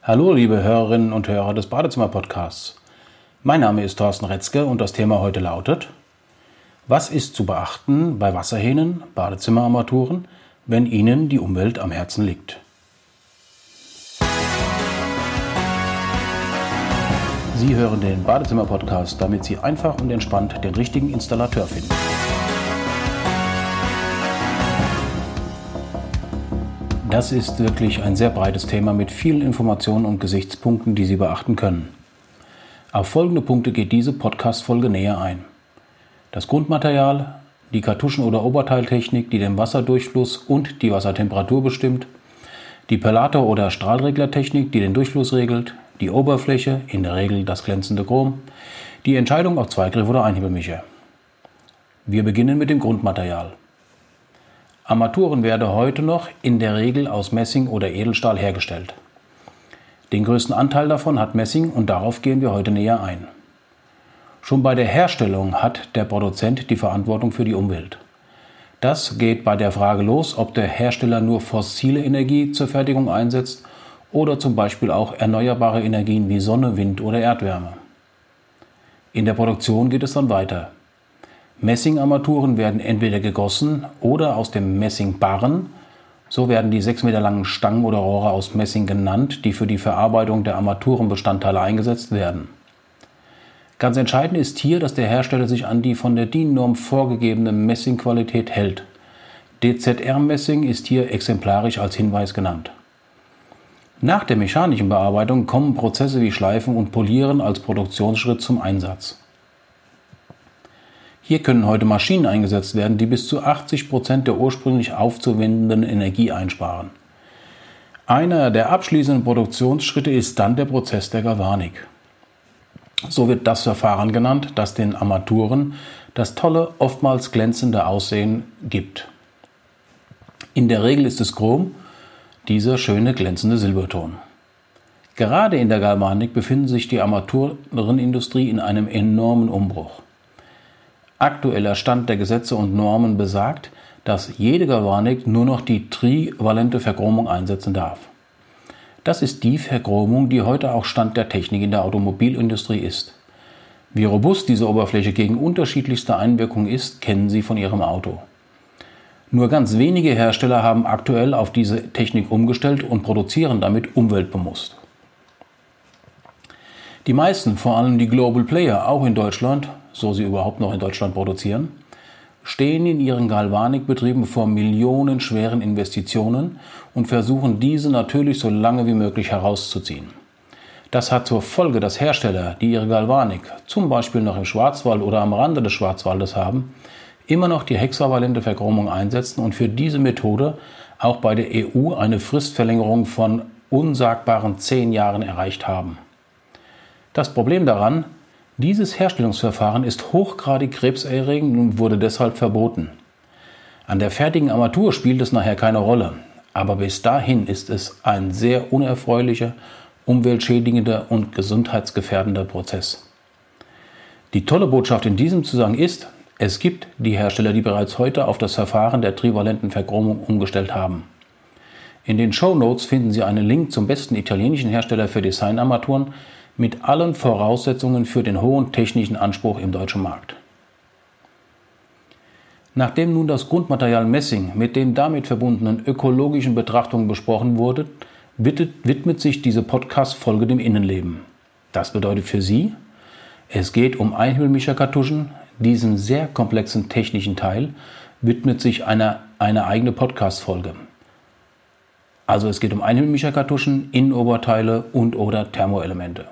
Hallo, liebe Hörerinnen und Hörer des Badezimmer-Podcasts. Mein Name ist Thorsten Retzke und das Thema heute lautet: Was ist zu beachten bei Wasserhähnen, Badezimmerarmaturen, wenn Ihnen die Umwelt am Herzen liegt? Sie hören den Badezimmer-Podcast, damit Sie einfach und entspannt den richtigen Installateur finden. Das ist wirklich ein sehr breites Thema mit vielen Informationen und Gesichtspunkten, die Sie beachten können. Auf folgende Punkte geht diese Podcast-Folge näher ein. Das Grundmaterial, die Kartuschen- oder Oberteiltechnik, die den Wasserdurchfluss und die Wassertemperatur bestimmt, die Perlator- oder Strahlreglertechnik, die den Durchfluss regelt, die Oberfläche, in der Regel das glänzende Chrom, die Entscheidung auf Zweigriff oder Einhebelmischer. Wir beginnen mit dem Grundmaterial. Armaturen werden heute noch in der Regel aus Messing oder Edelstahl hergestellt. Den größten Anteil davon hat Messing und darauf gehen wir heute näher ein. Schon bei der Herstellung hat der Produzent die Verantwortung für die Umwelt. Das geht bei der Frage los, ob der Hersteller nur fossile Energie zur Fertigung einsetzt oder zum Beispiel auch erneuerbare Energien wie Sonne, Wind oder Erdwärme. In der Produktion geht es dann weiter. Messingarmaturen werden entweder gegossen oder aus dem Messing barren. So werden die 6 Meter langen Stangen oder Rohre aus Messing genannt, die für die Verarbeitung der Armaturenbestandteile eingesetzt werden. Ganz entscheidend ist hier, dass der Hersteller sich an die von der DIN-Norm vorgegebene Messingqualität hält. DZR-Messing ist hier exemplarisch als Hinweis genannt. Nach der mechanischen Bearbeitung kommen Prozesse wie Schleifen und Polieren als Produktionsschritt zum Einsatz. Hier können heute Maschinen eingesetzt werden, die bis zu 80 Prozent der ursprünglich aufzuwendenden Energie einsparen. Einer der abschließenden Produktionsschritte ist dann der Prozess der Galvanik. So wird das Verfahren genannt, das den Armaturen das tolle, oftmals glänzende Aussehen gibt. In der Regel ist es Chrom, dieser schöne glänzende Silberton. Gerade in der Galvanik befindet sich die Armaturenindustrie in einem enormen Umbruch. Aktueller Stand der Gesetze und Normen besagt, dass jede Galvanik nur noch die trivalente Verchromung einsetzen darf. Das ist die Verchromung, die heute auch Stand der Technik in der Automobilindustrie ist. Wie robust diese Oberfläche gegen unterschiedlichste Einwirkungen ist, kennen Sie von Ihrem Auto. Nur ganz wenige Hersteller haben aktuell auf diese Technik umgestellt und produzieren damit umweltbewusst. Die meisten, vor allem die Global Player, auch in Deutschland, so sie überhaupt noch in Deutschland produzieren, stehen in ihren Galvanikbetrieben vor millionenschweren Investitionen und versuchen diese natürlich so lange wie möglich herauszuziehen. Das hat zur Folge, dass Hersteller, die ihre Galvanik zum Beispiel noch im Schwarzwald oder am Rande des Schwarzwaldes haben, immer noch die hexavalente Verchromung einsetzen und für diese Methode auch bei der EU eine Fristverlängerung von unsagbaren zehn Jahren erreicht haben. Das Problem daran, dieses Herstellungsverfahren ist hochgradig krebserregend und wurde deshalb verboten. An der fertigen Armatur spielt es nachher keine Rolle, aber bis dahin ist es ein sehr unerfreulicher, umweltschädigender und gesundheitsgefährdender Prozess. Die tolle Botschaft in diesem Zusammenhang ist, es gibt die Hersteller, die bereits heute auf das Verfahren der trivalenten Verchromung umgestellt haben. In den Show Notes finden Sie einen Link zum besten italienischen Hersteller für Designarmaturen, mit allen Voraussetzungen für den hohen technischen Anspruch im deutschen Markt. Nachdem nun das Grundmaterial Messing mit den damit verbundenen ökologischen Betrachtungen besprochen wurde, widmet sich diese Podcast-Folge dem Innenleben. Das bedeutet für Sie, es geht um Einhebelmischerkartuschen. Diesem sehr komplexen technischen Teil widmet sich eine, eine eigene Podcast-Folge. Also es geht um Einhebelmischerkartuschen, Innenoberteile und oder Thermoelemente.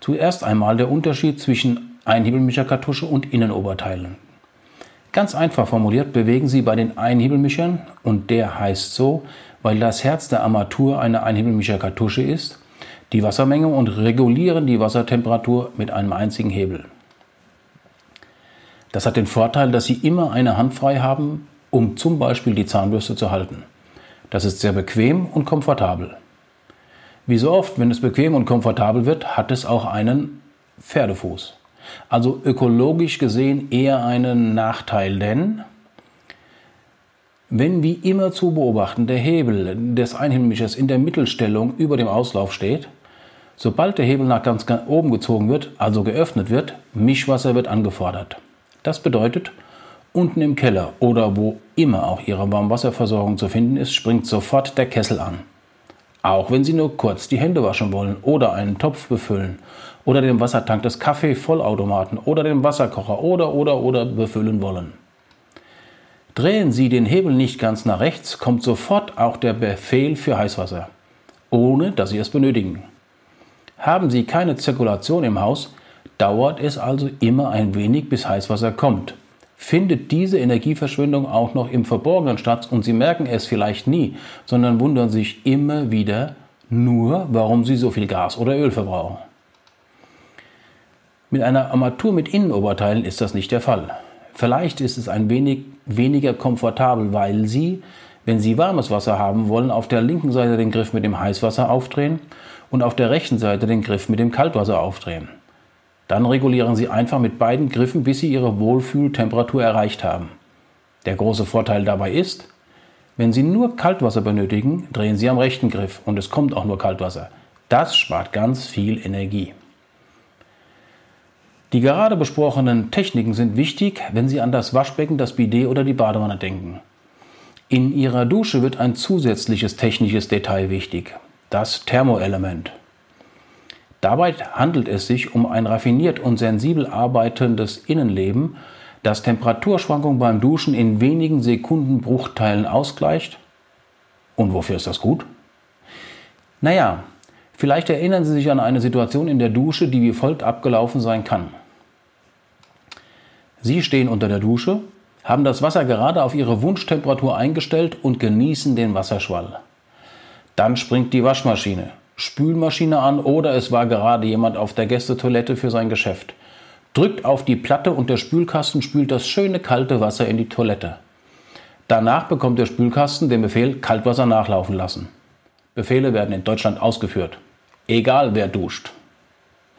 Zuerst einmal der Unterschied zwischen Einhebelmischerkartusche und Innenoberteilen. Ganz einfach formuliert bewegen Sie bei den Einhebelmischern, und der heißt so, weil das Herz der Armatur eine Einhebelmischerkartusche ist, die Wassermenge und regulieren die Wassertemperatur mit einem einzigen Hebel. Das hat den Vorteil, dass Sie immer eine Hand frei haben, um zum Beispiel die Zahnbürste zu halten. Das ist sehr bequem und komfortabel. Wie so oft, wenn es bequem und komfortabel wird, hat es auch einen Pferdefuß. Also ökologisch gesehen eher einen Nachteil, denn Wenn wie immer zu beobachten der Hebel des Einhebelmischers in der Mittelstellung über dem Auslauf steht, sobald der Hebel nach ganz oben gezogen wird, also geöffnet wird, Mischwasser wird angefordert. Das bedeutet, unten im Keller oder wo immer auch Ihre Warmwasserversorgung zu finden ist, springt sofort der Kessel an. Auch wenn Sie nur kurz die Hände waschen wollen oder einen Topf befüllen oder den Wassertank des Kaffeevollautomaten oder den Wasserkocher oder oder oder befüllen wollen. Drehen Sie den Hebel nicht ganz nach rechts, kommt sofort auch der Befehl für Heißwasser, ohne dass Sie es benötigen. Haben Sie keine Zirkulation im Haus, dauert es also immer ein wenig, bis Heißwasser kommt. Findet diese Energieverschwendung auch noch im Verborgenen statt und Sie merken es vielleicht nie, sondern wundern sich immer wieder nur, warum Sie so viel Gas oder Öl verbrauchen. Mit einer Armatur mit Innenoberteilen ist das nicht der Fall. Vielleicht ist es ein wenig weniger komfortabel, weil Sie, wenn Sie warmes Wasser haben wollen, auf der linken Seite den Griff mit dem Heißwasser aufdrehen und auf der rechten Seite den Griff mit dem Kaltwasser aufdrehen. Dann regulieren Sie einfach mit beiden Griffen, bis Sie Ihre Wohlfühltemperatur erreicht haben. Der große Vorteil dabei ist, wenn Sie nur Kaltwasser benötigen, drehen Sie am rechten Griff und es kommt auch nur Kaltwasser. Das spart ganz viel Energie. Die gerade besprochenen Techniken sind wichtig, wenn Sie an das Waschbecken, das Bidet oder die Badewanne denken. In Ihrer Dusche wird ein zusätzliches technisches Detail wichtig, das Thermoelement. Dabei handelt es sich um ein raffiniert und sensibel arbeitendes Innenleben, das Temperaturschwankungen beim Duschen in wenigen Sekundenbruchteilen ausgleicht. Und wofür ist das gut? Naja, Vielleicht erinnern Sie sich an eine Situation in der Dusche, die wie folgt abgelaufen sein kann. Sie stehen unter der Dusche, haben das Wasser gerade auf Ihre Wunschtemperatur eingestellt und genießen den Wasserschwall. Dann springt die Waschmaschine, Spülmaschine an oder es war gerade jemand auf der Gästetoilette für sein Geschäft. Drückt auf die Platte und der Spülkasten spült das schöne kalte Wasser in die Toilette. Danach bekommt der Spülkasten den Befehl Kaltwasser nachlaufen lassen. Befehle werden in Deutschland ausgeführt egal wer duscht.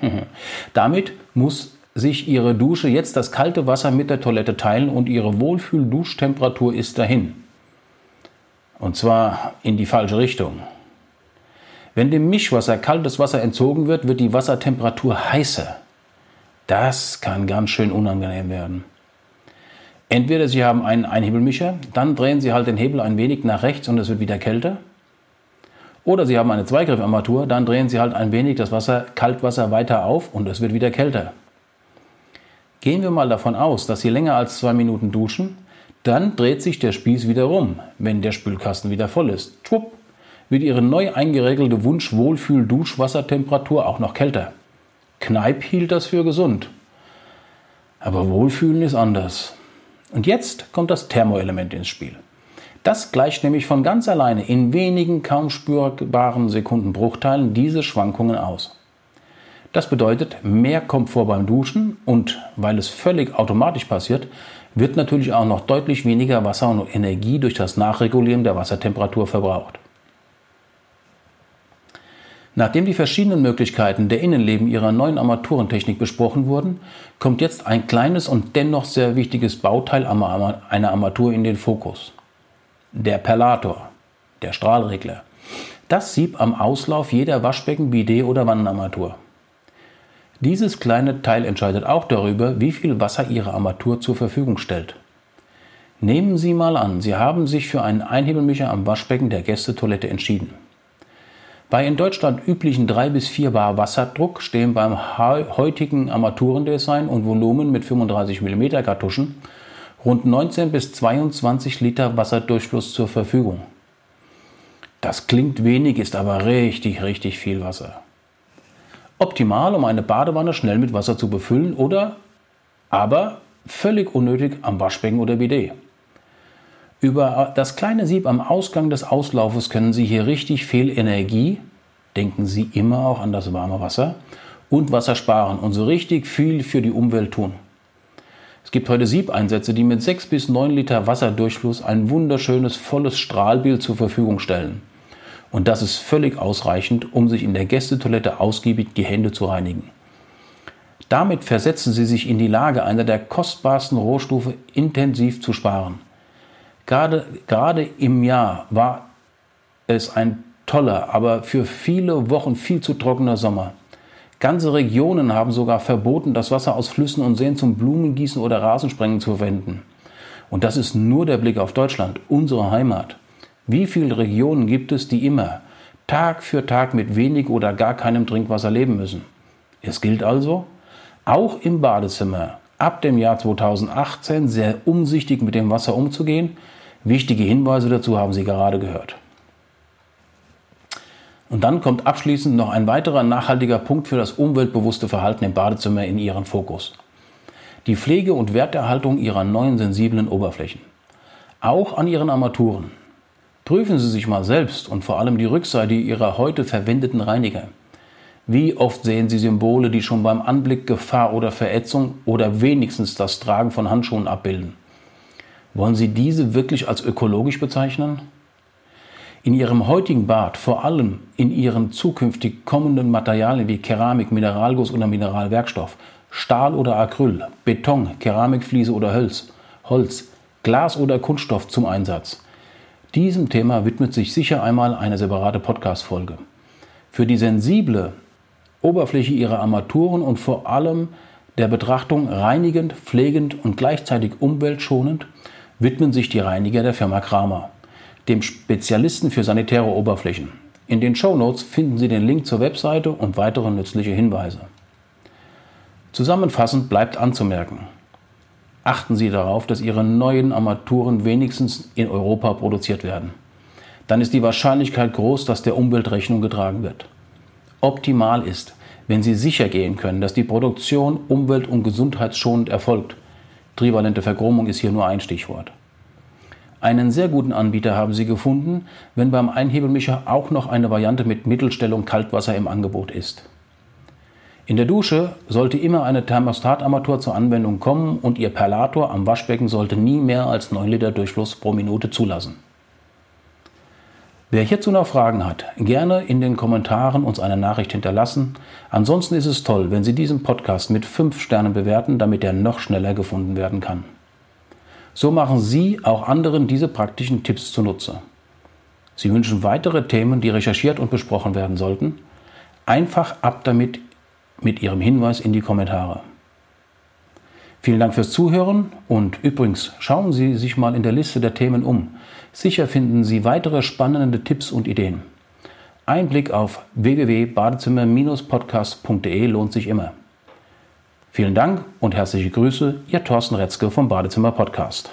Damit muss sich Ihre Dusche jetzt das kalte Wasser mit der Toilette teilen und Ihre Wohlfühl-Duschtemperatur ist dahin. Und zwar in die falsche Richtung. Wenn dem Mischwasser kaltes Wasser entzogen wird, wird die Wassertemperatur heißer. Das kann ganz schön unangenehm werden. Entweder Sie haben einen Einhebelmischer, dann drehen Sie halt den Hebel ein wenig nach rechts und es wird wieder kälter. Oder Sie haben eine Zweigriffarmatur, dann drehen Sie halt ein wenig das Wasser, Kaltwasser weiter auf und es wird wieder kälter. Gehen wir mal davon aus, dass Sie länger als zwei Minuten duschen, dann dreht sich der Spieß wieder rum, wenn der Spülkasten wieder voll ist. Schwupp, wird Ihre neu eingeregelte Wunsch-Wohlfühl-Duschwassertemperatur auch noch kälter. Kneipp hielt das für gesund. Aber Wohlfühlen ist anders. Und jetzt kommt das Thermoelement ins Spiel. Das gleicht nämlich von ganz alleine in wenigen kaum spürbaren Sekundenbruchteilen diese Schwankungen aus. Das bedeutet mehr Komfort beim Duschen und weil es völlig automatisch passiert, wird natürlich auch noch deutlich weniger Wasser und Energie durch das Nachregulieren der Wassertemperatur verbraucht. Nachdem die verschiedenen Möglichkeiten der Innenleben ihrer neuen Armaturentechnik besprochen wurden, kommt jetzt ein kleines und dennoch sehr wichtiges Bauteil einer Armatur in den Fokus der Perlator, der Strahlregler. Das Sieb am Auslauf jeder Waschbecken, Bidet oder Wannenarmatur. Dieses kleine Teil entscheidet auch darüber, wie viel Wasser Ihre Armatur zur Verfügung stellt. Nehmen Sie mal an, Sie haben sich für einen Einhebelmischer am Waschbecken der Gästetoilette entschieden. Bei in Deutschland üblichen 3 bis 4 Bar Wasserdruck stehen beim heutigen Armaturendesign und Volumen mit 35 mm Kartuschen rund 19 bis 22 Liter Wasserdurchfluss zur Verfügung. Das klingt wenig, ist aber richtig, richtig viel Wasser. Optimal, um eine Badewanne schnell mit Wasser zu befüllen oder aber völlig unnötig am Waschbecken oder Bidet. Über das kleine Sieb am Ausgang des Auslaufes können Sie hier richtig viel Energie, denken Sie immer auch an das warme Wasser, und Wasser sparen und so richtig viel für die Umwelt tun. Es gibt heute Siebeinsätze, die mit 6 bis 9 Liter Wasserdurchfluss ein wunderschönes, volles Strahlbild zur Verfügung stellen. Und das ist völlig ausreichend, um sich in der Gästetoilette ausgiebig die Hände zu reinigen. Damit versetzen Sie sich in die Lage, einer der kostbarsten Rohstoffe intensiv zu sparen. Gerade, gerade im Jahr war es ein toller, aber für viele Wochen viel zu trockener Sommer. Ganze Regionen haben sogar verboten, das Wasser aus Flüssen und Seen zum Blumengießen oder Rasensprengen zu verwenden. Und das ist nur der Blick auf Deutschland, unsere Heimat. Wie viele Regionen gibt es, die immer Tag für Tag mit wenig oder gar keinem Trinkwasser leben müssen? Es gilt also, auch im Badezimmer ab dem Jahr 2018 sehr umsichtig mit dem Wasser umzugehen. Wichtige Hinweise dazu haben Sie gerade gehört. Und dann kommt abschließend noch ein weiterer nachhaltiger Punkt für das umweltbewusste Verhalten im Badezimmer in Ihren Fokus. Die Pflege und Werterhaltung Ihrer neuen sensiblen Oberflächen. Auch an Ihren Armaturen. Prüfen Sie sich mal selbst und vor allem die Rückseite Ihrer heute verwendeten Reiniger. Wie oft sehen Sie Symbole, die schon beim Anblick Gefahr oder Verätzung oder wenigstens das Tragen von Handschuhen abbilden? Wollen Sie diese wirklich als ökologisch bezeichnen? In Ihrem heutigen Bad, vor allem in Ihren zukünftig kommenden Materialien wie Keramik, Mineralguss oder Mineralwerkstoff, Stahl oder Acryl, Beton, Keramikfliese oder Holz, Holz, Glas oder Kunststoff zum Einsatz. Diesem Thema widmet sich sicher einmal eine separate Podcast-Folge. Für die sensible Oberfläche ihrer Armaturen und vor allem der Betrachtung reinigend, pflegend und gleichzeitig umweltschonend widmen sich die Reiniger der Firma Kramer, dem Spezialisten für sanitäre Oberflächen. In den Show Notes finden Sie den Link zur Webseite und weitere nützliche Hinweise. Zusammenfassend bleibt anzumerken, achten Sie darauf, dass Ihre neuen Armaturen wenigstens in Europa produziert werden. Dann ist die Wahrscheinlichkeit groß, dass der Umwelt Rechnung getragen wird optimal ist, wenn Sie sicher gehen können, dass die Produktion umwelt- und gesundheitsschonend erfolgt. Trivalente Verchromung ist hier nur ein Stichwort. Einen sehr guten Anbieter haben Sie gefunden, wenn beim Einhebelmischer auch noch eine Variante mit Mittelstellung Kaltwasser im Angebot ist. In der Dusche sollte immer eine Thermostatarmatur zur Anwendung kommen und Ihr Perlator am Waschbecken sollte nie mehr als 9 Liter Durchfluss pro Minute zulassen. Wer hierzu noch Fragen hat, gerne in den Kommentaren uns eine Nachricht hinterlassen. Ansonsten ist es toll, wenn Sie diesen Podcast mit 5 Sternen bewerten, damit er noch schneller gefunden werden kann. So machen Sie auch anderen diese praktischen Tipps zunutze. Sie wünschen weitere Themen, die recherchiert und besprochen werden sollten? Einfach ab damit mit Ihrem Hinweis in die Kommentare. Vielen Dank fürs Zuhören und übrigens schauen Sie sich mal in der Liste der Themen um. Sicher finden Sie weitere spannende Tipps und Ideen. Ein Blick auf www.badezimmer-podcast.de lohnt sich immer. Vielen Dank und herzliche Grüße, Ihr Thorsten Retzke vom Badezimmer Podcast.